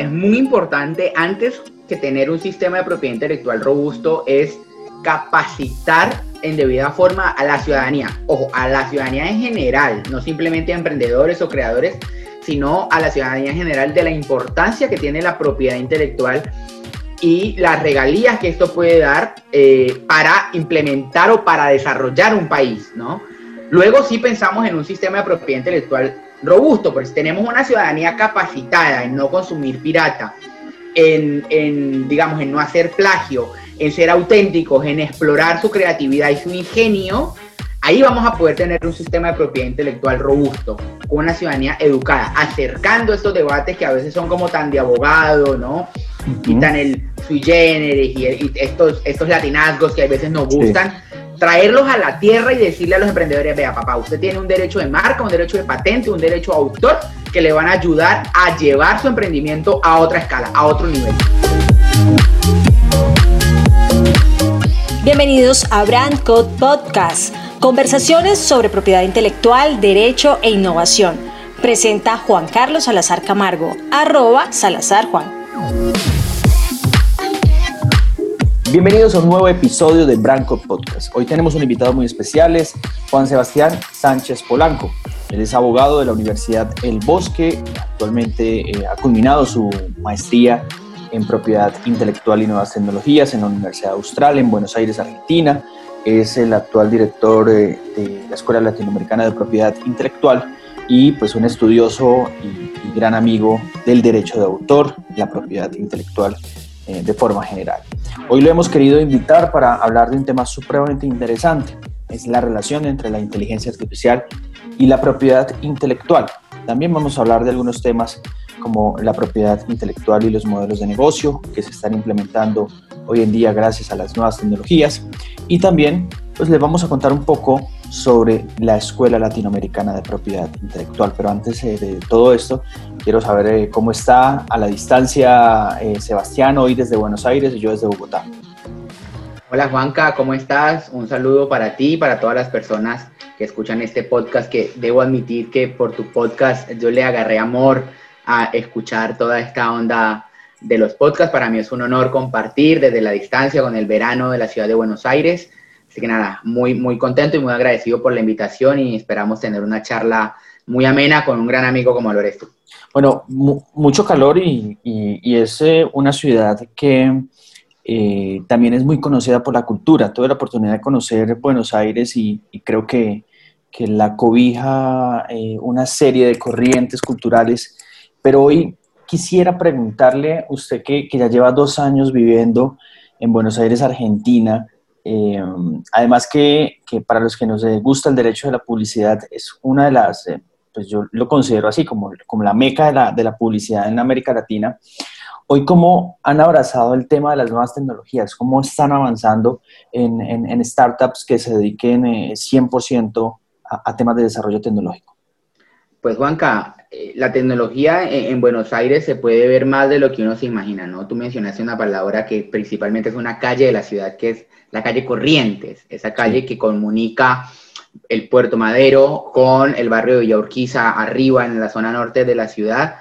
Es muy importante, antes que tener un sistema de propiedad intelectual robusto, es capacitar en debida forma a la ciudadanía. Ojo, a la ciudadanía en general, no simplemente a emprendedores o creadores, sino a la ciudadanía en general de la importancia que tiene la propiedad intelectual y las regalías que esto puede dar eh, para implementar o para desarrollar un país, ¿no? Luego sí pensamos en un sistema de propiedad intelectual robusto, porque si tenemos una ciudadanía capacitada en no consumir pirata, en, en, digamos, en no hacer plagio, en ser auténticos, en explorar su creatividad y su ingenio, ahí vamos a poder tener un sistema de propiedad intelectual robusto, con una ciudadanía educada, acercando estos debates que a veces son como tan de abogado, ¿no? Y tan el sui generis y, estos, estos latinazgos que a veces nos gustan. Traerlos a la tierra y decirle a los emprendedores, vea papá, usted tiene un derecho de marca, un derecho de patente, un derecho de autor que le van a ayudar a llevar su emprendimiento a otra escala, a otro nivel. Bienvenidos a Brand Code Podcast, conversaciones sobre propiedad intelectual, derecho e innovación. Presenta Juan Carlos Salazar Camargo, arroba Salazar Juan. Bienvenidos a un nuevo episodio de Brand Code Podcast. Hoy tenemos un invitado muy especial, es Juan Sebastián Sánchez Polanco. Él es abogado de la Universidad El Bosque, actualmente eh, ha culminado su maestría en propiedad intelectual y nuevas tecnologías en la Universidad Austral en Buenos Aires, Argentina. Es el actual director eh, de la Escuela Latinoamericana de Propiedad Intelectual y pues un estudioso y, gran amigo del derecho de autor, la propiedad intelectual eh, de forma general. Hoy lo hemos querido invitar para hablar de un tema supremamente interesante, es la relación entre la inteligencia artificial y la propiedad intelectual. También vamos a hablar de algunos temas como la propiedad intelectual y los modelos de negocio que se están implementando hoy en día gracias a las nuevas tecnologías. Y también pues les vamos a contar un poco sobre la Escuela Latinoamericana de Propiedad Intelectual. Pero antes eh, de todo esto, quiero saber eh, cómo está a la distancia eh, Sebastián hoy desde Buenos Aires y yo desde Bogotá. Hola Juanca, ¿cómo estás? Un saludo para ti y para todas las personas que escuchan este podcast, que debo admitir que por tu podcast yo le agarré amor a escuchar toda esta onda de los podcasts. Para mí es un honor compartir desde la distancia con el verano de la ciudad de Buenos Aires. Así que nada, muy, muy contento y muy agradecido por la invitación y esperamos tener una charla muy amena con un gran amigo como lo. Bueno, mucho calor y, es eh, una ciudad que eh, también es muy conocida por la cultura. Tuve la oportunidad de conocer Buenos Aires y, creo que, que la cobija eh, una serie de corrientes culturales pero hoy quisiera preguntarle, usted que, ya lleva dos años viviendo en Buenos Aires, Argentina, eh, además que, para los que nos gusta el derecho de la publicidad, es una de las, eh, pues yo lo considero así, como, como la meca de la, publicidad en América Latina. Hoy, ¿cómo han abrazado el tema de las nuevas tecnologías? ¿Cómo están avanzando en, startups que se dediquen 100% eh, a temas de desarrollo tecnológico? Pues Juanca, eh, la tecnología en, Buenos Aires se puede ver más de lo que uno se imagina, ¿no? Tú mencionaste una palabra que principalmente es una calle de la ciudad, que es la calle Corrientes, esa calle que comunica el Puerto Madero con el barrio de Villa Urquiza, arriba en la zona norte de la ciudad.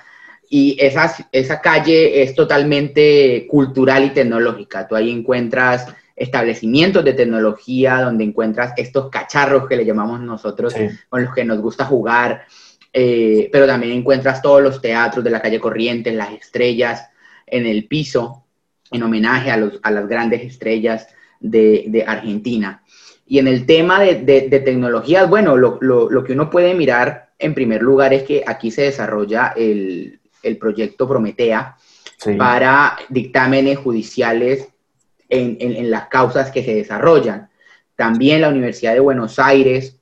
Y esa, esa calle es totalmente cultural y tecnológica. Tú ahí encuentras establecimientos de tecnología, donde encuentras estos cacharros que le llamamos nosotros, con los que nos gusta jugar, eh, pero también encuentras todos los teatros de la calle Corrientes, las estrellas en el piso, en homenaje a, los, a las grandes estrellas de, de, Argentina. Y en el tema de, de, tecnologías, bueno, lo, lo, lo, que uno puede mirar en primer lugar es que aquí se desarrolla el, el proyecto Prometea para dictámenes judiciales en, en, en las causas que se desarrollan. También la Universidad de Buenos Aires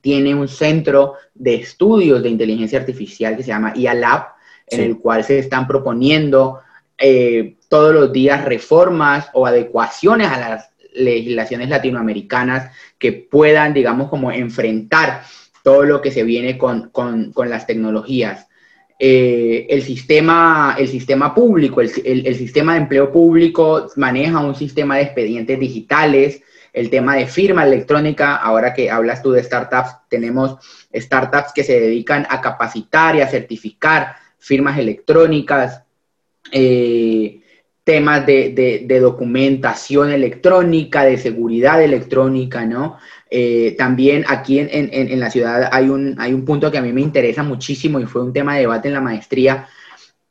tiene un centro de estudios de inteligencia artificial que se llama IALab, en el cual se están proponiendo eh, todos los días reformas o adecuaciones a las legislaciones latinoamericanas que puedan, digamos, como enfrentar todo lo que se viene con, las tecnologías. Eh, el, sistema, el sistema público, el, el, sistema de empleo público maneja un sistema de expedientes digitales, el tema de firma electrónica, ahora que hablas tú de startups, tenemos startups que se dedican a capacitar y a certificar firmas electrónicas. eh, temas de, documentación electrónica, de seguridad electrónica, ¿no? Eh, también aquí en, la ciudad hay un, hay un punto que a mí me interesa muchísimo y fue un tema de debate en la maestría,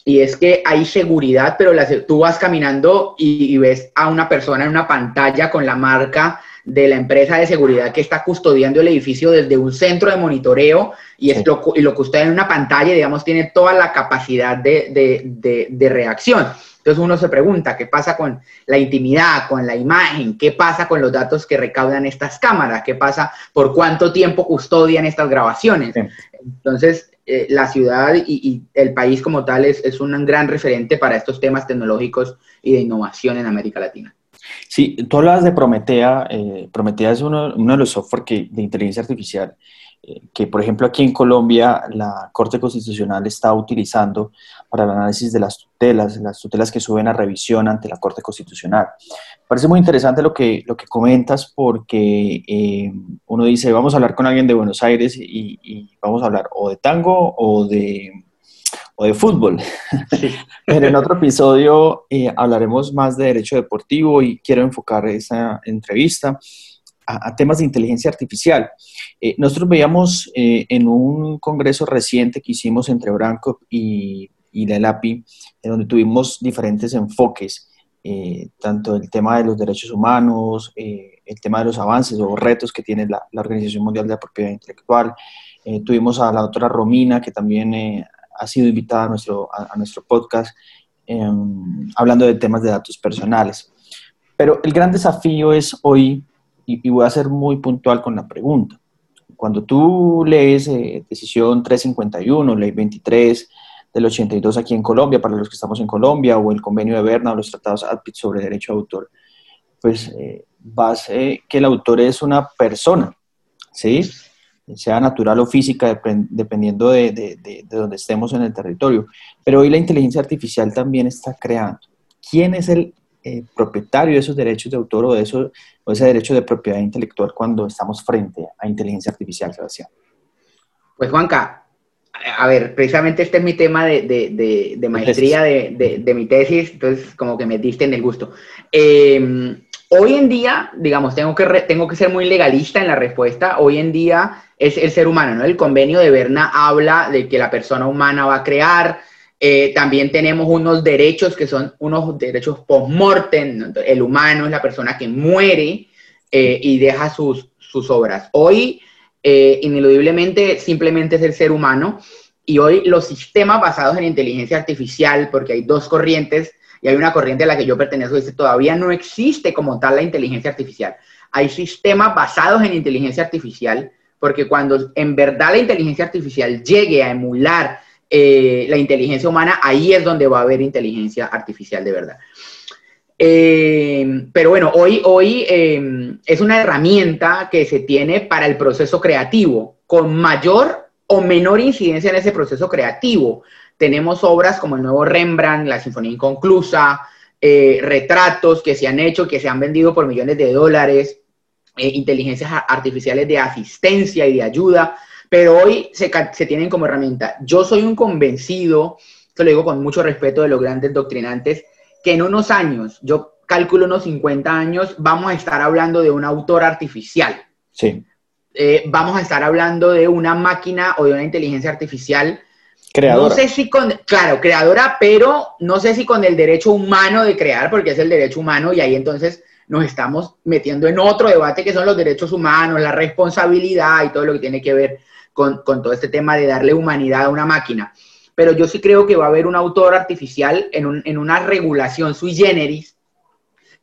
y es que hay seguridad, pero tú vas caminando y, ves a una persona en una pantalla con la marca de la empresa de seguridad que está custodiando el edificio desde un centro de monitoreo y, lo, y lo custodia en una pantalla, digamos, tiene toda la capacidad de, de reacción. Entonces uno se pregunta, ¿qué pasa con la intimidad, con la imagen? ¿Qué pasa con los datos que recaudan estas cámaras? ¿Qué pasa por cuánto tiempo custodian estas grabaciones? Entonces, eh, la ciudad y, el país como tal es, un gran referente para estos temas tecnológicos y de innovación en América Latina. Sí, tú hablas de Prometea. Eh, Prometea es uno, de los software de inteligencia artificial eh, que, por ejemplo, aquí en Colombia la Corte Constitucional está utilizando para el análisis de las tutelas, las tutelas que suben a revisión ante la Corte Constitucional. Parece muy interesante lo que, lo que comentas porque eh, uno dice, vamos a hablar con alguien de Buenos Aires y, vamos a hablar o de tango o de, o de fútbol. Pero en otro episodio eh, hablaremos más de derecho deportivo y quiero enfocar esa entrevista a, temas de inteligencia artificial. Eh, nosotros veíamos eh, en un congreso reciente que hicimos entre Branco y, y la ELAPI, en donde tuvimos diferentes enfoques, eh, tanto el tema de los derechos humanos, el tema de los avances o retos que tiene la, Organización Mundial de la Propiedad Intelectual. tuvimos a la doctora Romina, que también ha sido invitada a nuestro, a nuestro podcast, em, hablando de temas de datos personales. Pero el gran desafío es hoy y, voy a ser muy puntual con la pregunta. Cuando tú lees eh, decisión 351, ley 23 del 82 aquí en Colombia, para los que estamos en Colombia, o el convenio de Berna o los tratados ADPIT sobre derecho de autor, pues eh, vas eh, que el autor es una persona, ¿sí? Sea natural o física, dependiendo de, de, de, de, donde estemos en el territorio. Pero hoy la inteligencia artificial también está creando. ¿Quién es el eh, propietario de esos derechos de autor o, de eso, o ese derecho de propiedad intelectual cuando estamos frente a inteligencia artificial, Sebastián? Pues Juanca, a ver, precisamente este es mi tema de, maestría de, mi tesis, entonces como que me diste en el gusto. Em, hoy en día, digamos, tengo que, tengo que ser muy legalista en la respuesta, hoy en día es el ser humano, ¿no? El convenio de Berna habla de que la persona humana va a crear, eh, también tenemos unos derechos que son unos derechos post-mortem. El humano es la persona que muere eh, y deja sus, sus obras. Hoy, eh, ineludiblemente, simplemente es el ser humano. Y hoy los sistemas basados en inteligencia artificial, porque hay dos corrientes, y hay una corriente a la que yo pertenezco, dice, todavía no existe como tal la inteligencia artificial. Hay sistemas basados en inteligencia artificial, porque cuando en verdad la inteligencia artificial llegue a emular eh, la inteligencia humana, ahí es donde va a haber inteligencia artificial de verdad. Eh, pero bueno, hoy, hoy eh, es una herramienta que se tiene para el proceso creativo, con mayor o menor incidencia en ese proceso creativo. Tenemos obras como el nuevo Rembrandt, la Sinfonía Inconclusa, retratos que se han hecho, que se han vendido por millones de dólares, inteligencias artificiales de asistencia y de ayuda pero hoy se, tienen como herramienta. Yo soy un convencido, esto lo digo con mucho respeto de los grandes doctrinantes, que en unos años, yo calculo unos 50 años, vamos a estar hablando de un autor artificial. Sí. Eh, vamos a estar hablando de una máquina o de una inteligencia artificial. Creadora. No sé si con, claro, creadora, pero no sé si con el derecho humano de crear, porque es el derecho humano y ahí entonces nos estamos metiendo en otro debate que son los derechos humanos, la responsabilidad y todo lo que tiene que ver con, todo este tema de darle humanidad a una máquina. Pero yo sí creo que va a haber un autor artificial en, una regulación sui generis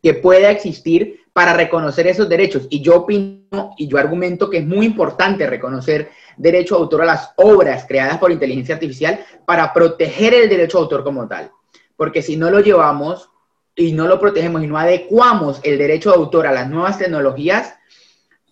que pueda existir para reconocer esos derechos. Y yo opino y yo argumento que es muy importante reconocer derecho de autor a las obras creadas por inteligencia artificial para proteger el derecho de autor como tal. Porque si no lo llevamos y no lo protegemos y no adecuamos el derecho de autor a las nuevas tecnologías,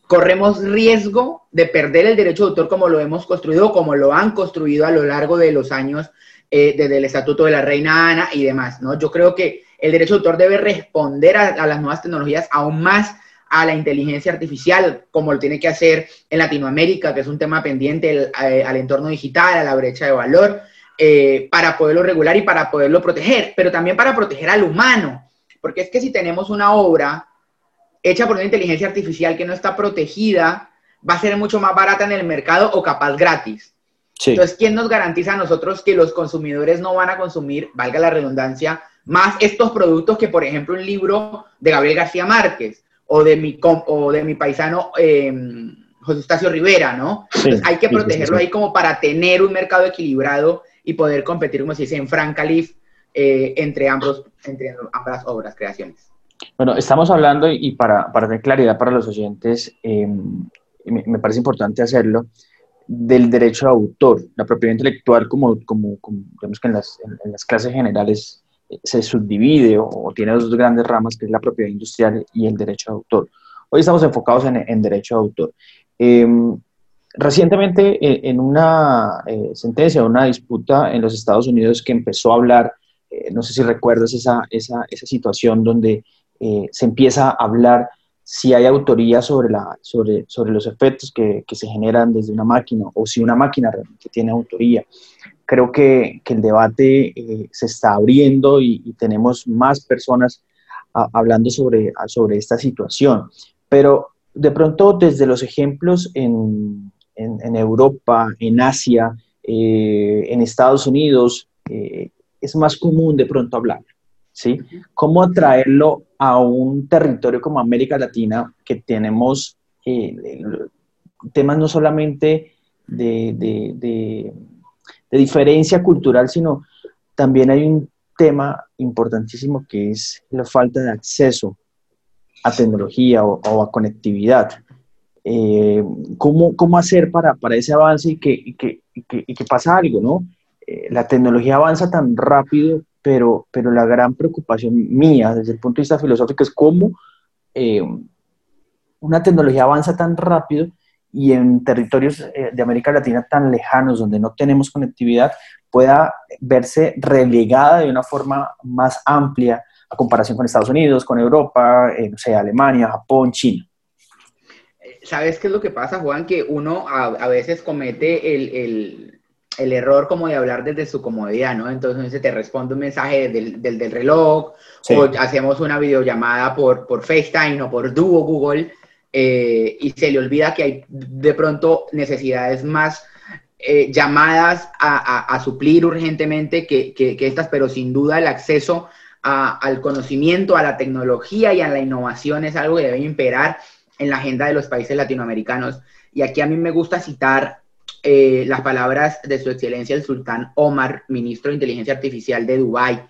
corremos riesgo de perder el derecho de autor como lo hemos construido, como lo han construido a lo largo de los años eh, desde el Estatuto de la Reina Ana y demás, ¿no? Yo creo que el derecho de autor debe responder a, las nuevas tecnologías aún más a la inteligencia artificial, como lo tiene que hacer en Latinoamérica, que es un tema pendiente eh, al entorno digital, a la brecha de valor. eh, para poderlo regular y para poderlo proteger, pero también para proteger al humano, porque es que si tenemos una obra hecha por una inteligencia artificial que no está protegida, va a ser mucho más barata en el mercado o capaz gratis. Entonces, ¿quién nos garantiza a nosotros que los consumidores no van a consumir, valga la redundancia, más estos productos que, por ejemplo, un libro de Gabriel García Márquez o de mi, o de mi paisano em, José Eustacio Rivera, ¿no? hay que protegerlo ahí como para tener un mercado equilibrado y poder competir, como se dice, en franca eh, entre, ambos, entre ambas obras, creaciones. Bueno, estamos hablando, y para, para tener claridad para los oyentes, em, me, parece importante hacerlo, del derecho de autor, la propiedad intelectual, como, como, vemos que en las, en, las, clases generales eh, se subdivide o, tiene dos grandes ramas, que es la propiedad industrial y el derecho de autor. Hoy estamos enfocados en, en derecho de autor. Em, recientemente, eh, en una eh, sentencia, una disputa en los Estados Unidos que empezó a hablar, no sé si recuerdas esa, esa, esa situación donde se empieza a hablar si hay autoría sobre, la, sobre, sobre los efectos que, que, se generan desde una máquina o si una máquina realmente tiene autoría. Creo que, que el debate eh, se está abriendo y, tenemos más personas hablando sobre, sobre esta situación. Pero de pronto desde los ejemplos en, en, Europa, en Asia, eh, en Estados Unidos, eh, es más común de pronto hablar. ¿sí? ¿Cómo atraerlo a un territorio como América Latina que tenemos eh, temas no solamente de, diferencia cultural, sino también hay un tema importantísimo que es la falta de acceso a tecnología o, a conectividad. Eh, ¿cómo, hacer para, ese avance y que, que, pasa algo, ¿no? Eh, la tecnología avanza tan rápido pero, pero la gran preocupación mía desde el punto de vista filosófico es cómo eh, una tecnología avanza tan rápido y en territorios eh, de América Latina tan lejanos donde no tenemos conectividad pueda verse relegada de una forma más amplia a comparación con Estados Unidos, con Europa, eh, no sé, Alemania, Japón, China. ¿Sabes qué es lo que pasa, Juan? Que uno a, veces comete el el error como de hablar desde su comodidad, ¿no? Entonces te responde un mensaje del, del, reloj, o hacemos una videollamada por, por FaceTime o por Duo Google, eh, y se le olvida que hay de pronto necesidades más eh, llamadas a, a, suplir urgentemente que, que, estas, pero sin duda el acceso al conocimiento, a la tecnología y a la innovación es algo que debe imperar en la agenda de los países latinoamericanos. Y aquí a mí me gusta citar eh, las palabras de su excelencia el sultán Omar, ministro de Inteligencia Artificial de Dubái,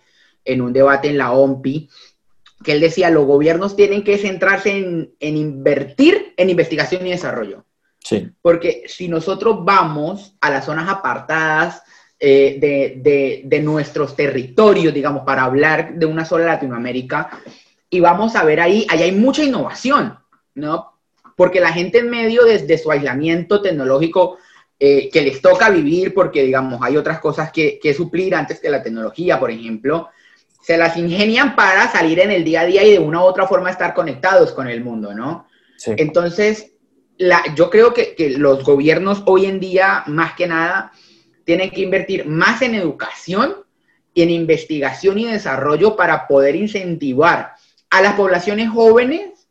en un debate en la OMPI, que él decía, los gobiernos tienen que centrarse en, invertir en investigación y desarrollo. Sí. Porque si nosotros vamos a las zonas apartadas eh, de, de, nuestros territorios, digamos, para hablar de una sola Latinoamérica, y vamos a ver ahí, ahí hay mucha innovación, ¿no? Porque la gente en medio de su aislamiento tecnológico eh, que les toca vivir porque, digamos, hay otras cosas que, suplir antes que la tecnología, por ejemplo, se las ingenian para salir en el día a día y de una u otra forma estar conectados con el mundo, ¿no? Entonces, la, yo creo que, que, los gobiernos hoy en día, más que nada, tienen que invertir más en educación y en investigación y desarrollo para poder incentivar a las poblaciones jóvenes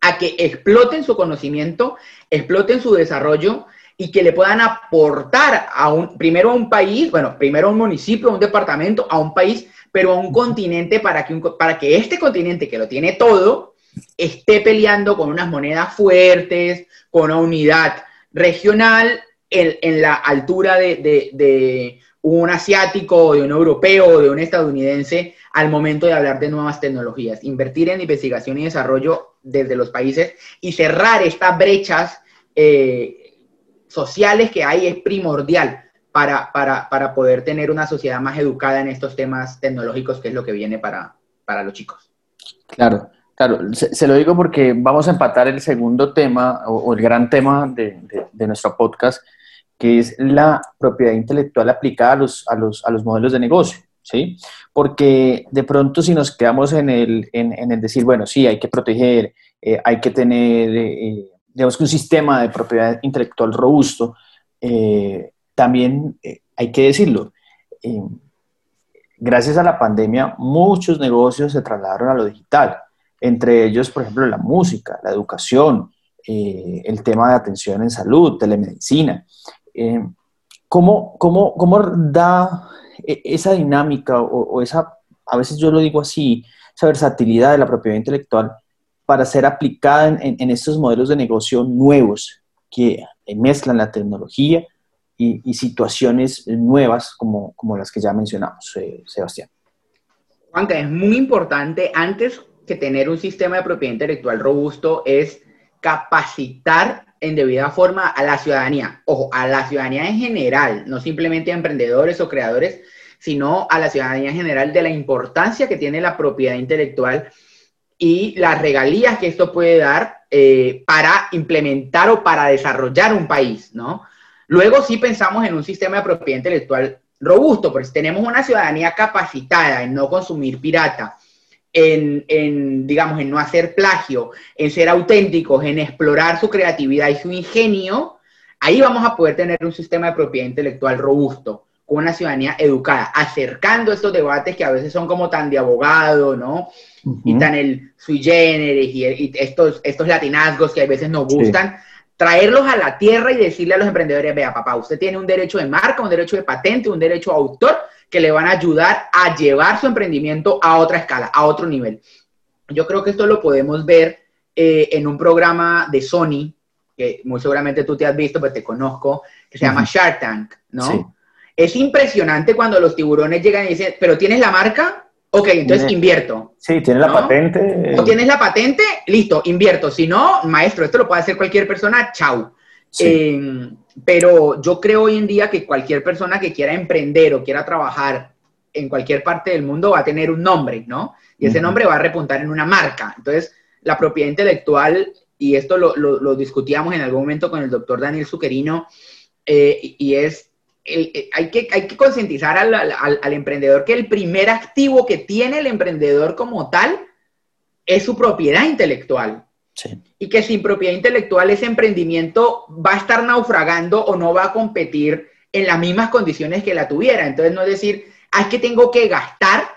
a que exploten su conocimiento, exploten su desarrollo y que le puedan aportar a un, primero a un país, bueno, primero a un municipio, a un departamento, a un país, pero a un continente para que, para que este continente que lo tiene todo esté peleando con unas monedas fuertes, con una unidad regional en, la altura de, un asiático, de un europeo, de un estadounidense al momento de hablar de nuevas tecnologías. Invertir en investigación y desarrollo desde los países y cerrar estas brechas eh, sociales que hay es primordial para, para, para, poder tener una sociedad más educada en estos temas tecnológicos, que es lo que viene para, para los chicos. Claro, claro. Se, lo digo porque vamos a empatar el segundo tema o, el gran tema de, de, nuestro podcast, que es la propiedad intelectual aplicada a los, a los, a los modelos de negocio. ¿Sí? Porque de pronto si nos quedamos en el, en, el decir, bueno, sí, hay que proteger, eh, hay que tener eh, digamos que un sistema de propiedad intelectual robusto, eh, también eh, hay que decirlo, gracias a la pandemia, muchos negocios se trasladaron a lo digital, entre ellos, por ejemplo, la música, la educación, eh, el tema de atención en salud, telemedicina. Eh, ¿cómo, cómo, cómo, da e, esa dinámica o, esa, a veces yo lo digo así, esa versatilidad de la propiedad intelectual para ser aplicada en estos modelos de negocio nuevos que mezclan la tecnología y, situaciones nuevas como, como, las que ya mencionamos, eh, Sebastián. Juanca, es muy importante, antes que tener un sistema de propiedad intelectual robusto, es capacitar en debida forma a la ciudadanía. Ojo, a la ciudadanía en general, no simplemente a emprendedores o creadores, sino a la ciudadanía en general de la importancia que tiene la propiedad intelectual y las regalías que esto puede dar eh, para implementar o para desarrollar un país, ¿no? Luego sí pensamos en un sistema de propiedad intelectual robusto, porque si tenemos una ciudadanía capacitada en no consumir pirata, en, digamos, en no hacer plagio, en ser auténticos, en explorar su creatividad y su ingenio, ahí vamos a poder tener un sistema de propiedad intelectual robusto, con una ciudadanía educada, acercando estos debates que a veces son como tan de abogado, ¿no? Y tan el sui generis y, estos, estos latinazgos que a veces nos gustan traerlos a la tierra y decirle a los emprendedores, vea papá, usted tiene un derecho de marca, un derecho de patente, un derecho de autor que le van a ayudar a llevar su emprendimiento a otra escala, a otro nivel. Yo creo que esto lo podemos ver eh, en un programa de Sony, que muy seguramente tú te has visto, pero te conozco, que se llama Shark Tank, ¿no? Es impresionante cuando los tiburones llegan y dicen, pero ¿tienes la marca? Ok, entonces invierto. Sí, tienes la patente. O tienes la patente, listo, invierto. Si no, maestro, esto lo puede hacer cualquier persona, chau. Em, pero yo creo hoy en día que cualquier persona que quiera emprender o quiera trabajar en cualquier parte del mundo va a tener un nombre, ¿no? Y ese nombre va a repuntar en una marca. Entonces, la propiedad intelectual, y esto lo, lo, discutíamos en algún momento con el doctor Daniel Zuccherino, eh, y es eh, hay, que, hay que concientizar al, emprendedor que el primer activo que tiene el emprendedor como tal es su propiedad intelectual. Y que sin propiedad intelectual ese emprendimiento va a estar naufragando o no va a competir en las mismas condiciones que la tuviera. Entonces, no es decir, ah, es que tengo que gastar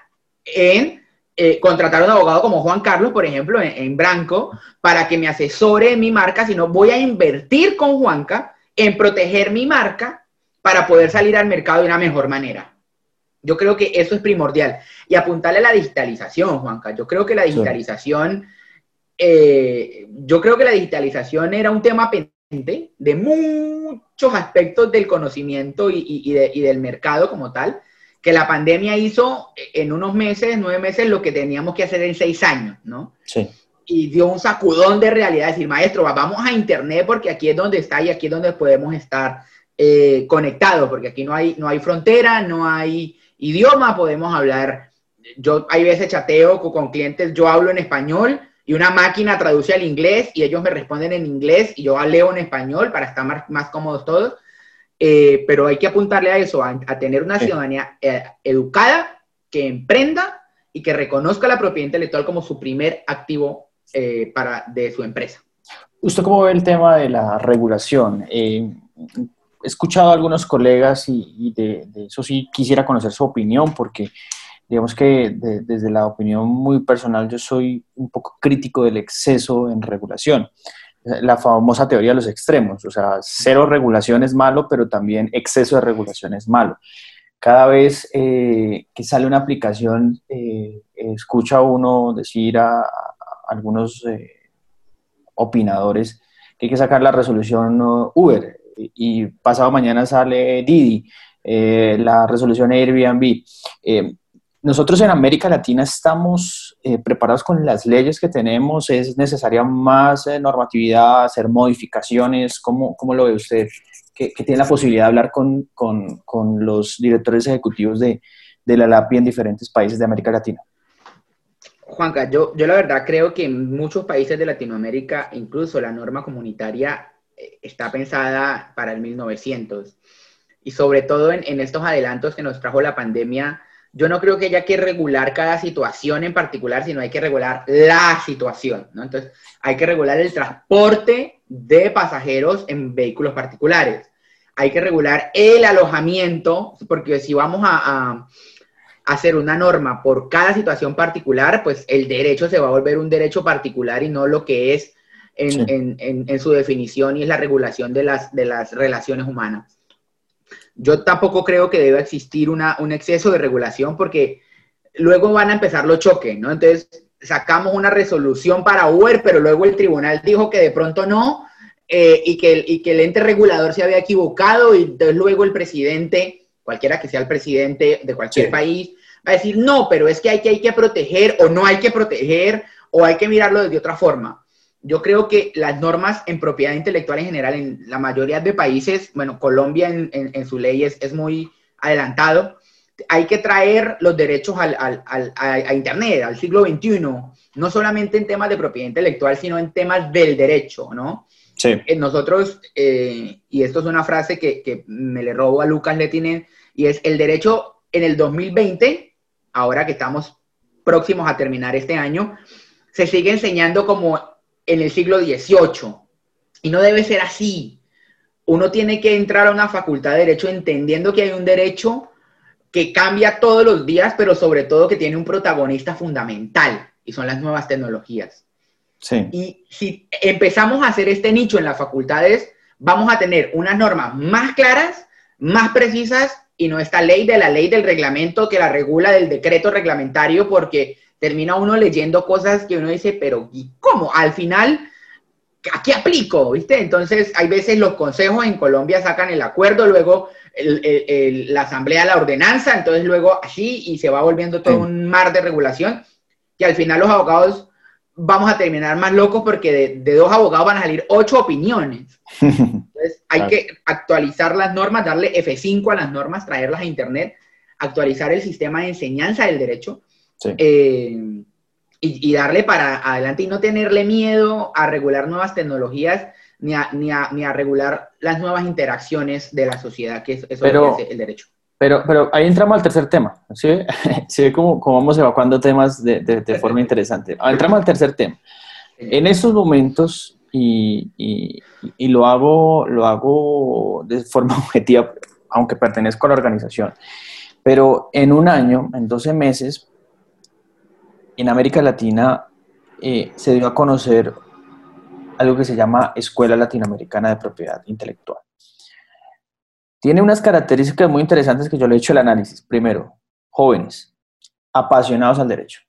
en eh, contratar a un abogado como Juan Carlos, por ejemplo, en, en Branco, para que me asesore en mi marca, sino voy a invertir con Juanca en proteger mi marca para poder salir al mercado de una mejor manera. Yo creo que eso es primordial. Y apuntarle a la digitalización, Juanca. Yo creo que la digitalización, eh, yo creo que la digitalización era un tema pendiente de muchos aspectos del conocimiento y, del mercado como tal, que la pandemia hizo en unos meses, nueve meses, lo que teníamos que hacer en seis años, ¿no? Sí. Y dio un sacudón de realidad, decir, maestro, vamos a Internet porque aquí es donde está y aquí es donde podemos estar eh, conectado, porque aquí no hay, no hay frontera, no hay idioma, podemos hablar. Yo hay veces chateo con clientes, yo hablo en español y una máquina traduce al inglés y ellos me responden en inglés y yo leo en español para estar más, más cómodos todos. Eh, pero hay que apuntarle a eso, a, tener una ciudadanía eh, educada, que emprenda y que reconozca la propiedad intelectual como su primer activo para, de su empresa. ¿Usted cómo ve el tema de la regulación? He escuchado a algunos colegas y, de, eso sí quisiera conocer su opinión porque digamos que desde la opinión muy personal yo soy un poco crítico del exceso en regulación. La famosa teoría de los extremos, o sea, cero regulación es malo, pero también exceso de regulación es malo. Cada vez eh, que sale una aplicación, eh, escucha uno decir a, algunos eh, opinadores que hay que sacar la resolución Uber y pasado mañana sale Didi, eh, la resolución Airbnb. Eh, nosotros en América Latina estamos eh, preparados con las leyes que tenemos, es necesaria más normatividad, hacer modificaciones, ¿cómo, cómo lo ve usted? Que, tiene la posibilidad de hablar con, con, con los directores ejecutivos de, de la LAPI en diferentes países de América Latina. Juanca, yo, yo la verdad creo que en muchos países de Latinoamérica, incluso la norma comunitaria está pensada para el 1900. Y sobre todo en, estos adelantos que nos trajo la pandemia, yo no creo que haya que regular cada situación en particular, sino hay que regular la situación, ¿no? Entonces, hay que regular el transporte de pasajeros en vehículos particulares. hay que regular el alojamiento, porque si vamos a, hacer una norma por cada situación particular, pues el derecho se va a volver un derecho particular y no lo que es en, su definición y es la regulación de las, de las relaciones humanas. Yo tampoco creo que deba existir una, un exceso de regulación porque luego van a empezar los choques, ¿no? Entonces sacamos una resolución para Uber, pero luego el tribunal dijo que de pronto no, eh, y, que, y que el ente regulador se había equivocado, y entonces luego el presidente, cualquiera que sea el presidente de cualquier país, va a decir, no, pero es que hay, que hay que proteger, o no hay que proteger, o hay que mirarlo de otra forma. Yo creo que las normas en propiedad intelectual en general, en la mayoría de países, bueno, Colombia en, en, su ley es, es muy adelantado, hay que traer los derechos al, al, al, a, Internet, al siglo XXI, no solamente en temas de propiedad intelectual, sino en temas del derecho, ¿no? Sí. Eh, nosotros, eh, y esto es una frase que, que, me le robo a Lucas Letinen, y es el derecho en el 2020, ahora que estamos próximos a terminar este año, se sigue enseñando como en el siglo XVIII, y no debe ser así. Uno tiene que entrar a una facultad de derecho entendiendo que hay un derecho que cambia todos los días, pero sobre todo que tiene un protagonista fundamental, y son las nuevas tecnologías. Sí. Y si empezamos a hacer este nicho en las facultades, vamos a tener unas normas más claras, más precisas, y no esta ley de la ley del reglamento que la regula del decreto reglamentario, porque termina uno leyendo cosas que uno dice, pero ¿y cómo? Al final, ¿a qué aplico? ¿Viste? Entonces, hay veces los consejos en Colombia sacan el acuerdo, luego la asamblea la ordenanza, entonces luego así y se va volviendo todo un mar de regulación que al final los abogados vamos a terminar más locos porque de, dos abogados van a salir ocho opiniones. Entonces hay que actualizar las normas, darle F5 a las normas, traerlas a Internet, actualizar el sistema de enseñanza del derecho eh, y, y, darle para adelante y no tenerle miedo a regular nuevas tecnologías ni a, ni a, ni a regular las nuevas interacciones de la sociedad, que es, eso es el derecho. Pero, pero ahí entramos al tercer tema, ¿sí? ¿Sí ve cómo, cómo, vamos evacuando temas de, de, forma interesante. Entramos al tercer tema. En estos momentos, y, y, y, lo, hago, lo hago de forma objetiva, aunque pertenezco a la organización, pero en un año, en 12 meses, en América Latina eh, se dio a conocer algo que se llama Escuela Latinoamericana de Propiedad Intelectual. Tiene unas características muy interesantes que yo le he hecho el análisis. Primero, jóvenes, apasionados al derecho,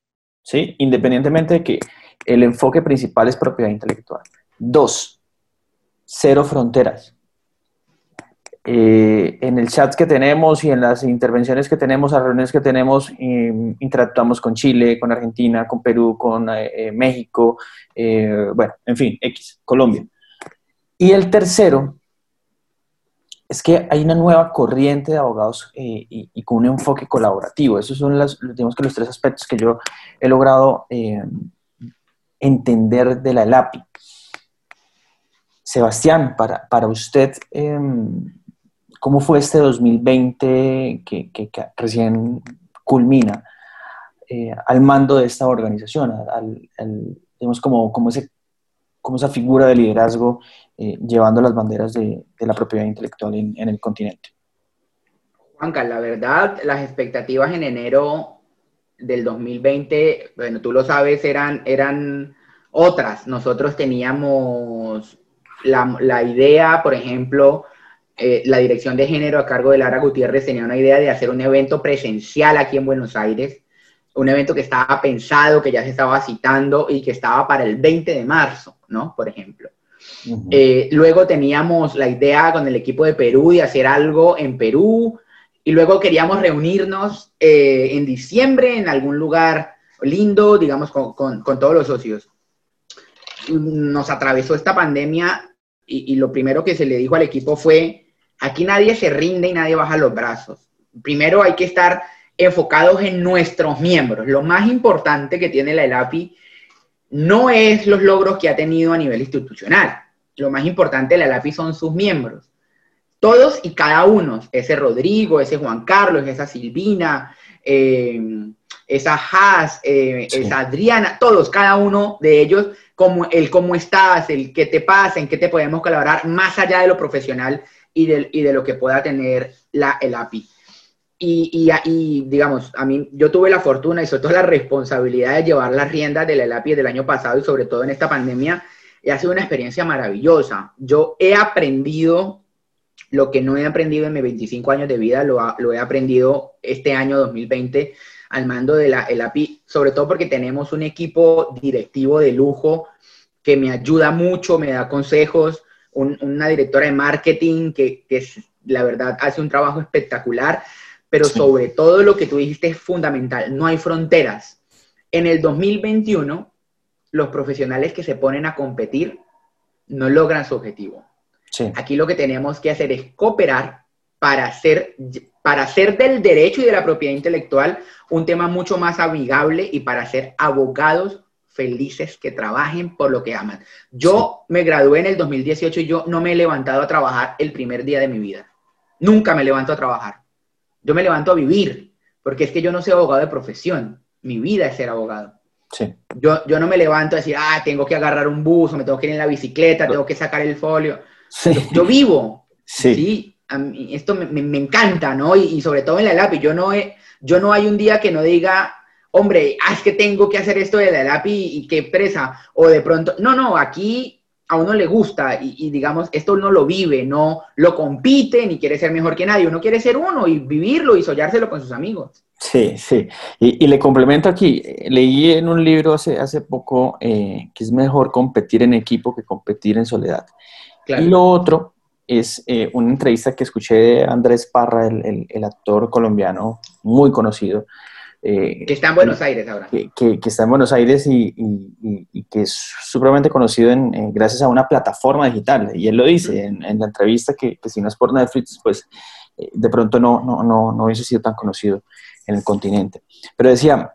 ¿sí? Independientemente de que el enfoque principal es propiedad intelectual. Dos, cero fronteras. Eh, en el chat que tenemos y en las intervenciones que tenemos, las reuniones que tenemos, interactuamos con Chile, con Argentina, con Perú, con eh, eh, México, bueno, en fin, X, Colombia. Y el tercero es que hay una nueva corriente de abogados y, con un enfoque colaborativo. Esos son los, digamos que los tres aspectos que yo he logrado entender de la ELAPI. Sebastián, para, para usted, em, ¿Cómo fue este 2020 que, recién culmina eh, al mando de esta organización, al, digamos, como, como, ese, como esa figura de liderazgo eh, llevando las banderas de, la propiedad intelectual en, el continente? Juanca, la verdad, las expectativas en enero del 2020, bueno, tú lo sabes, eran, eran otras. Nosotros teníamos la, la idea, por ejemplo, eh, la dirección de género a cargo de Lara Gutiérrez tenía una idea de hacer un evento presencial aquí en Buenos Aires, un evento que estaba pensado, que ya se estaba citando y que estaba para el 20 de marzo, ¿no? Por ejemplo. Eh, luego teníamos la idea con el equipo de Perú de hacer algo en Perú y luego queríamos reunirnos eh, en diciembre en algún lugar lindo, digamos, con, con todos los socios. Nos atravesó esta pandemia y, y, lo primero que se le dijo al equipo fue, Aquí nadie se rinde y nadie baja los brazos. Primero hay que estar enfocados en nuestros miembros. Lo más importante que tiene la ELAPI no es los logros que ha tenido a nivel institucional. Lo más importante de la ELAPI son sus miembros. Todos y cada uno, ese Rodrigo, ese Juan Carlos, esa Silvina, eh, esa Haas, eh, esa Adriana, todos, cada uno de ellos, como el cómo estás, el qué te pasa, en qué te podemos colaborar, más allá de lo profesional, y de, y de lo que pueda tener la, el API. Y, y, digamos, a mí, yo tuve la fortuna y sobre todo la responsabilidad de llevar las riendas de la API del año pasado y sobre todo en esta pandemia, y ha sido una experiencia maravillosa. Yo he aprendido lo que no he aprendido en mis 25 años de vida, lo, lo he aprendido este año 2020 al mando de la el API, sobre todo porque tenemos un equipo directivo de lujo que me ayuda mucho, me da consejos, una directora de marketing que, que, la verdad hace un trabajo espectacular, pero sobre todo lo que tú dijiste es fundamental, no hay fronteras. En el 2021, los profesionales que se ponen a competir no logran su objetivo. Aquí lo que tenemos que hacer es cooperar para hacer, para hacer del derecho y de la propiedad intelectual un tema mucho más amigable y para ser abogados felices que trabajen por lo que aman. Yo me gradué en el 2018 y yo no me he levantado a trabajar el primer día de mi vida. Nunca me levanto a trabajar. Yo me levanto a vivir, porque es que yo no soy abogado de profesión. Mi vida es ser abogado. Yo, yo no me levanto a decir, ah, tengo que agarrar un bus, o me tengo que ir en la bicicleta, tengo que sacar el folio. Yo, vivo. Sí. A mí, esto me, me, encanta, ¿no? Y, y, sobre todo en la lápiz. Yo no, he, yo no hay un día que no diga, hombre, ah, es que tengo que hacer esto de la lápiz y, qué presa. O de pronto, no, no, aquí a uno le gusta y, digamos, esto uno lo vive, no lo compite ni quiere ser mejor que nadie. Uno quiere ser uno y vivirlo y sollárselo con sus amigos. Sí, sí. Y, le complemento aquí, leí en un libro hace, hace poco eh, que es mejor competir en equipo que competir en soledad. Y lo otro es eh, una entrevista que escuché de Andrés Parra, el, el actor colombiano muy conocido, eh, que está en Buenos Aires ahora. Que, que, está en Buenos Aires y, y, que es supremamente conocido en, gracias a una plataforma digital. Y él lo dice en, en la entrevista que, que, si no es por Netflix, pues eh, de pronto no, no, no, no hubiese sido tan conocido en el continente. Pero decía,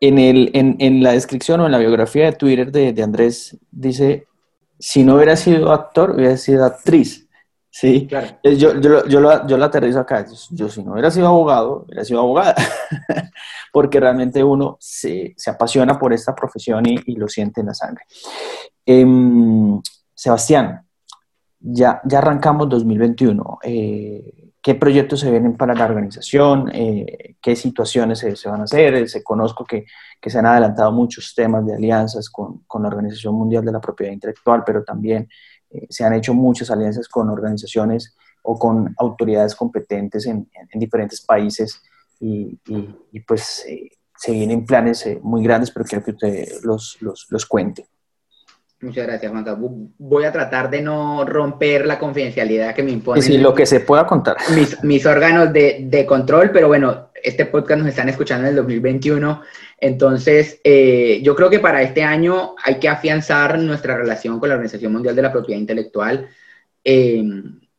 en, el, en, en, la descripción o en la biografía de Twitter de, de Andrés, dice, si no hubiera sido actor, hubiera sido actriz. Sí, claro. Eh, yo, yo, yo, lo, yo lo aterrizo acá. Yo, si no hubiera sido abogado, hubiera sido abogada. Porque realmente uno se, se, apasiona por esta profesión y, y lo siente en la sangre. Eh, Sebastián, ya, ya arrancamos 2021. Eh, ¿Qué proyectos se vienen para la organización? Eh, ¿Qué situaciones se, se, van a hacer? Se conozco que, que, se han adelantado muchos temas de alianzas con, con la Organización Mundial de la Propiedad Intelectual, pero también eh, se han hecho muchas alianzas con organizaciones o con autoridades competentes en, en, diferentes países y, y, pues eh, se vienen planes eh, muy grandes, pero quiero que usted los, los, los cuente. Muchas gracias, Juanca. Voy a tratar de no romper la confidencialidad que me impone. Sí, lo que se pueda contar. Mis, mis órganos de, de, control, pero bueno, este podcast nos están escuchando en el 2021. Entonces, eh, yo creo que para este año hay que afianzar nuestra relación con la Organización Mundial de la Propiedad Intelectual eh,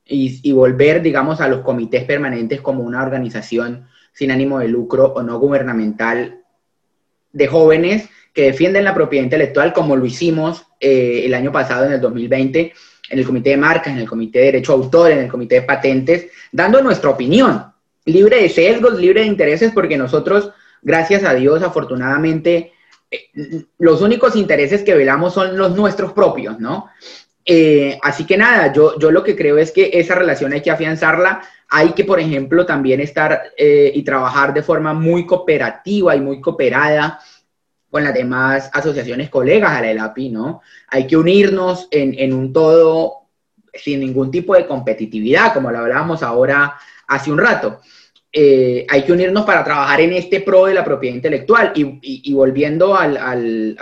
y, y volver, digamos, a los comités permanentes como una organización sin ánimo de lucro o no gubernamental de jóvenes que defienden la propiedad intelectual, como lo hicimos eh, el año pasado, en el 2020, en el Comité de Marcas, en el Comité de Derecho Autor, en el Comité de Patentes, dando nuestra opinión, libre de sesgos, libre de intereses, porque nosotros, gracias a Dios, afortunadamente, eh, los únicos intereses que velamos son los nuestros propios, ¿no? Eh, así que nada, yo, yo lo que creo es que esa relación hay que afianzarla, hay que, por ejemplo, también estar eh, y trabajar de forma muy cooperativa y muy cooperada con las demás asociaciones colegas a la ELAPI, ¿no? Hay que unirnos en, en un todo sin ningún tipo de competitividad, como lo hablábamos ahora hace un rato. Eh, hay que unirnos para trabajar en este pro de la propiedad intelectual y, volviendo al,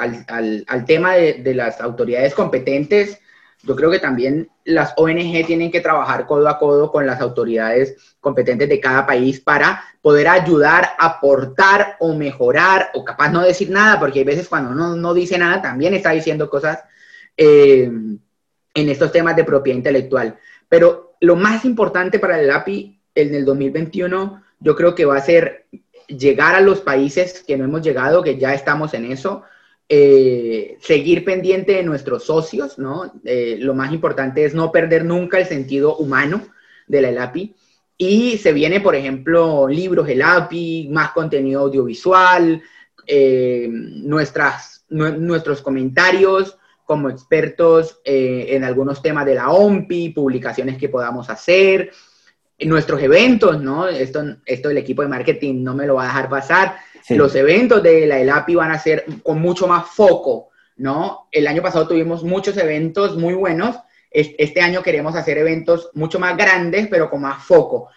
tema de, de, las autoridades competentes, yo creo que también las ONG tienen que trabajar codo a codo con las autoridades competentes de cada país para poder ayudar, aportar o mejorar, o capaz no decir nada, porque hay veces cuando uno no dice nada también está diciendo cosas eh, en estos temas de propiedad intelectual. Pero lo más importante para el API en el 2021, yo creo que va a ser llegar a los países que no hemos llegado, que ya estamos en eso, eh, seguir pendiente de nuestros socios, ¿no? Eh, lo más importante es no perder nunca el sentido humano de la ELAPI. Y se viene, por ejemplo, libros ELAPI, más contenido audiovisual, eh, nuestras, nuestros comentarios como expertos eh, en algunos temas de la OMPI, publicaciones que podamos hacer, nuestros eventos, ¿no? Esto, esto el equipo de marketing no me lo va a dejar pasar. Los eventos de la ELAPI van a ser con mucho más foco, ¿no? El año pasado tuvimos muchos eventos muy buenos. Este año queremos hacer eventos mucho más grandes, pero con más foco.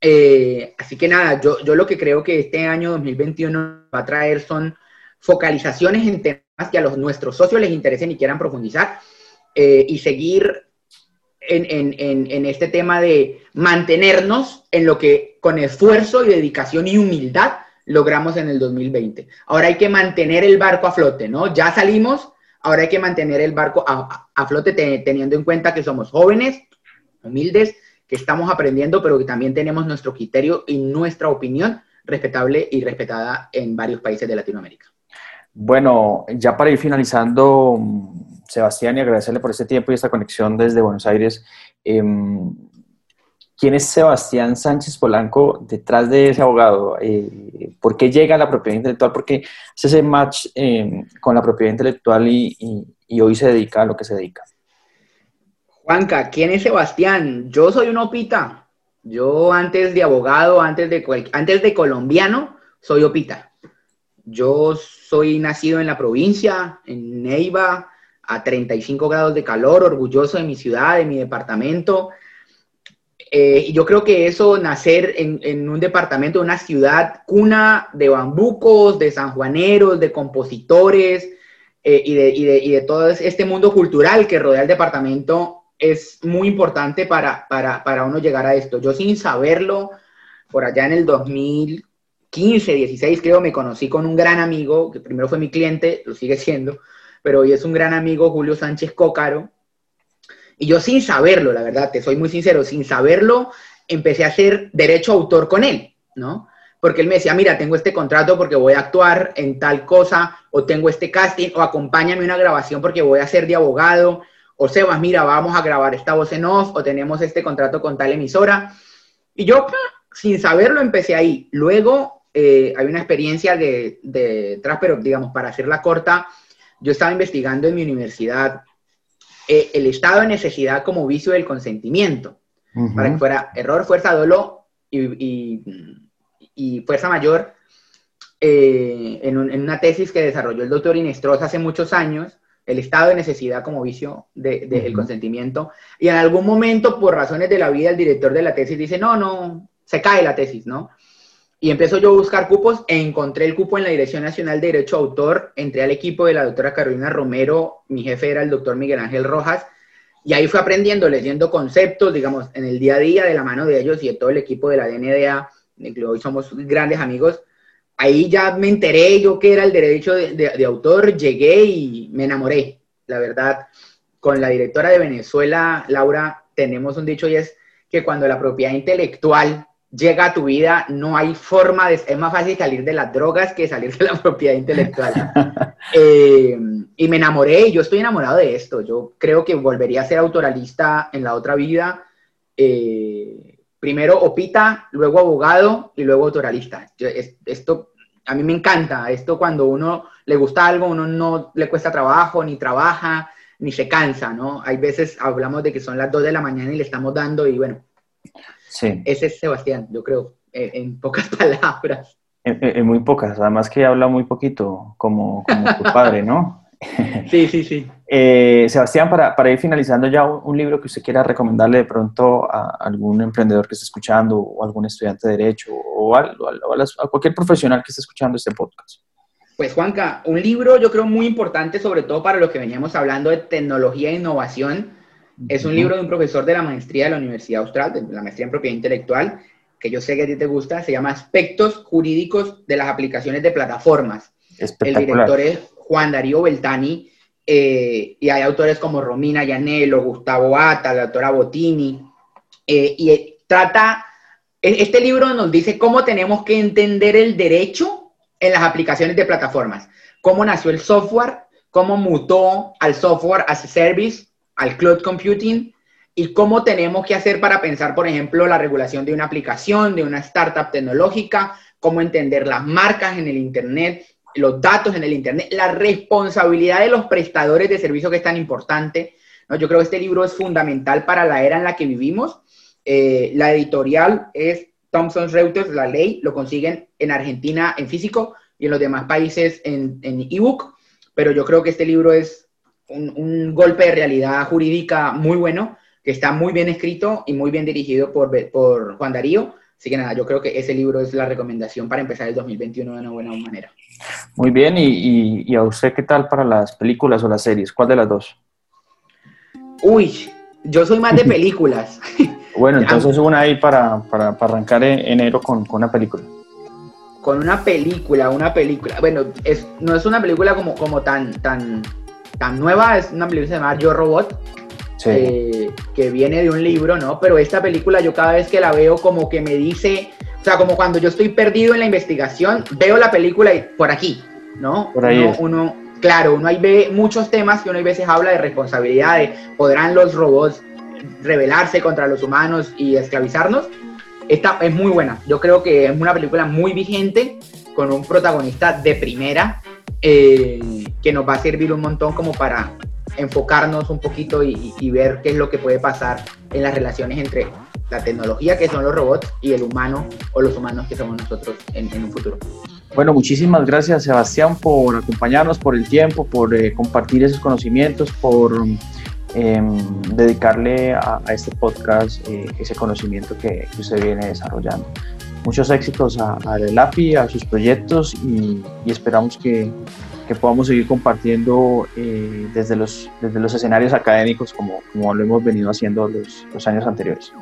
Eh, así que nada, yo, yo lo que creo que este año 2021 va a traer son focalizaciones en temas que a los, nuestros socios les interesen y quieran profundizar eh, y seguir en, en, en, este tema de mantenernos en lo que con esfuerzo y dedicación y humildad logramos en el 2020. Ahora hay que mantener el barco a flote, ¿no? Ya salimos, ahora hay que mantener el barco a, a flote teniendo en cuenta que somos jóvenes, humildes, que estamos aprendiendo, pero que también tenemos nuestro criterio y nuestra opinión respetable y respetada en varios países de Latinoamérica. Bueno, ya para ir finalizando, Sebastián, y agradecerle por este tiempo y esta conexión desde Buenos Aires. Em, ¿Quién es Sebastián Sánchez Polanco detrás de ese abogado? Eh, ¿Por qué llega a la propiedad intelectual? ¿Por qué hace ese match em, con la propiedad intelectual y, hoy se dedica a lo que se dedica? Juanca, ¿quién es Sebastián? Yo soy un opita. Yo antes de abogado, antes de, antes de colombiano, soy opita. Yo soy nacido en la provincia, en Neiva, a 35 grados de calor, orgulloso de mi ciudad, de mi departamento. Eh, y yo creo que eso, nacer en, un departamento, una ciudad cuna de bambucos, de sanjuaneros, de compositores eh, y, de, todo este mundo cultural que rodea el departamento, es muy importante para, para, para uno llegar a esto. Yo sin saberlo, por allá en el 2000, 15, 16 creo, me conocí con un gran amigo, que primero fue mi cliente, lo sigue siendo, pero hoy es un gran amigo, Julio Sánchez Cócaro. Y yo sin saberlo, la verdad, te soy muy sincero, sin saberlo, empecé a hacer derecho autor con él, ¿no? Porque él me decía, mira, tengo este contrato porque voy a actuar en tal cosa, o tengo este casting, o acompáñame a una grabación porque voy a ser de abogado, o Sebas, mira, vamos a grabar esta voz en off, o tenemos este contrato con tal emisora. Y yo, sin saberlo, empecé ahí. Luego eh, hay una experiencia de, detrás, pero digamos, para hacerla corta, yo estaba investigando en mi universidad eh, el estado de necesidad como vicio del consentimiento, para que fuera error, fuerza, dolo y, fuerza mayor, eh, en, una tesis que desarrolló el doctor Inestrosa hace muchos años, el estado de necesidad como vicio del consentimiento, y en algún momento, por razones de la vida, el director de la tesis dice, no, no, se cae la tesis, ¿no? Y empezó yo a buscar cupos e encontré el cupo en la Dirección Nacional de Derecho Autor. Entré al equipo de la doctora Carolina Romero, mi jefe era el doctor Miguel Ángel Rojas, y ahí fui aprendiendo, leyendo conceptos, digamos, en el día a día de la mano de ellos y de todo el equipo de la DNDA, que hoy somos grandes amigos. Ahí ya me enteré yo que era el derecho de, de autor, llegué y me enamoré, la verdad. Con la directora de Venezuela, Laura, tenemos un dicho y es que cuando la propiedad intelectual llega a tu vida, no hay forma de... Es más fácil salir de las drogas que salir de la propiedad intelectual. Eh, y me enamoré, y yo estoy enamorado de esto. Yo creo que volvería a ser autoralista en la otra vida. Eh, primero opita, luego abogado y luego autoralista. esto a mí me encanta. Esto cuando uno le gusta algo, uno no le cuesta trabajo, ni trabaja, ni se cansa, ¿no? Hay veces hablamos de que son las 2 de la mañana y le estamos dando y bueno, Sí. Ese es Sebastián, yo creo, en, pocas palabras. En, muy pocas, además que habla muy poquito, como, como tu padre, ¿no? Sí, sí, sí. Eh, Sebastián, para, para, ir finalizando ya, un, libro que usted quiera recomendarle de pronto a algún emprendedor que esté escuchando o algún estudiante de Derecho o a, a, cualquier profesional que esté escuchando este podcast. Pues Juanca, un libro yo creo muy importante, sobre todo para los que veníamos hablando de tecnología e innovación, es un libro de un profesor de la maestría de la Universidad Austral, de la maestría en propiedad intelectual, que yo sé que a ti te gusta, se llama Aspectos Jurídicos de las Aplicaciones de Plataformas. El director es Juan Darío Beltani, eh, y hay autores como Romina Llanelo, Gustavo Ata, la doctora Bottini, eh, y trata, e-, este libro nos dice cómo tenemos que entender el derecho en las aplicaciones de plataformas, cómo nació el software, cómo mutó al software as a service, al cloud computing y cómo tenemos que hacer para pensar, por ejemplo, la regulación de una aplicación, de una startup tecnológica, cómo entender las marcas en el Internet, los datos en el Internet, la responsabilidad de los prestadores de servicio que es tan importante. ¿no? Yo creo que este libro es fundamental para la era en la que vivimos. Eh, la editorial es Thomson Reuters, la ley, lo consiguen en Argentina en físico y en los demás países en ebook, pero yo creo que este libro es un, golpe de realidad jurídica muy bueno, que está muy bien escrito y muy bien dirigido por, por Juan Darío. Así que nada, yo creo que ese libro es la recomendación para empezar el 2021 de una buena manera. Muy bien, ¿Y, y, a usted qué tal para las películas o las series? ¿Cuál de las dos? Uy, yo soy más de películas. bueno, entonces una ahí para, para, para arrancar en enero con, con, una película. Con una película, una película. Bueno, es, no es una película como, como tan, tan, tan nueva, es una película que se llama Yo Robot, eh, que viene de un libro, ¿no? Pero esta película yo cada vez que la veo como que me dice, o sea, como cuando yo estoy perdido en la investigación, veo la película y por aquí, ¿no? Por ahí. Uno, claro, uno ahí ve muchos temas que uno a veces habla de responsabilidad, de podrán los robots rebelarse contra los humanos y esclavizarnos. Esta es muy buena. Yo creo que es una película muy vigente, con un protagonista de primera, eh, que nos va a servir un montón como para enfocarnos un poquito y, ver qué es lo que puede pasar en las relaciones entre la tecnología, que son los robots, y el humano o los humanos que somos nosotros en, un futuro. Bueno, muchísimas gracias Sebastián por acompañarnos, por el tiempo, por eh, compartir esos conocimientos, por em, dedicarle a, este podcast eh, ese conocimiento que, que usted viene desarrollando muchos éxitos a, a API, a sus proyectos y, esperamos que, que, podamos seguir compartiendo eh, desde, los, desde los escenarios académicos como, como lo hemos venido haciendo los, años anteriores.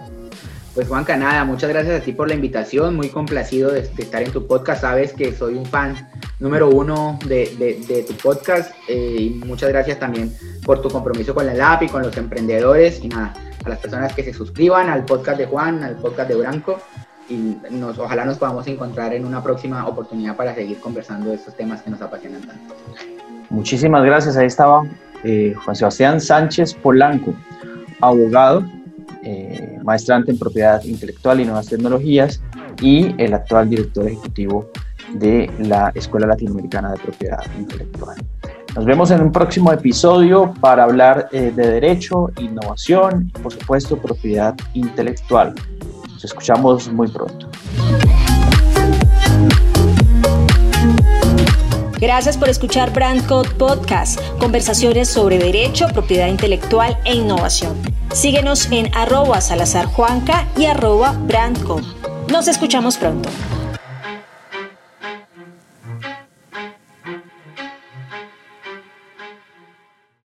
Pues Juan Canada, muchas gracias a ti por la invitación, muy complacido de, estar en tu podcast, sabes que soy un fan número uno de, de, tu podcast eh, y muchas gracias también por tu compromiso con la API, con los emprendedores y nada, a las personas que se suscriban al podcast de Juan, al podcast de Branco, y ojalá nos podamos encontrar en una próxima oportunidad para seguir conversando de estos temas que nos apasionan tanto. Muchísimas gracias. Ahí estaba eh, Juan Sebastián Sánchez Polanco, abogado, eh, maestrante en propiedad intelectual y nuevas tecnologías y el actual director ejecutivo de la Escuela Latinoamericana de Propiedad Intelectual. Nos vemos en un próximo episodio para hablar eh, de derecho, innovación y por supuesto propiedad intelectual. Escuchamos muy pronto. Gracias por escuchar Brandcode Podcast, conversaciones sobre derecho, propiedad intelectual e innovación. Síguenos en arroba salazarjuanca y arroba brandcode. Nos escuchamos pronto.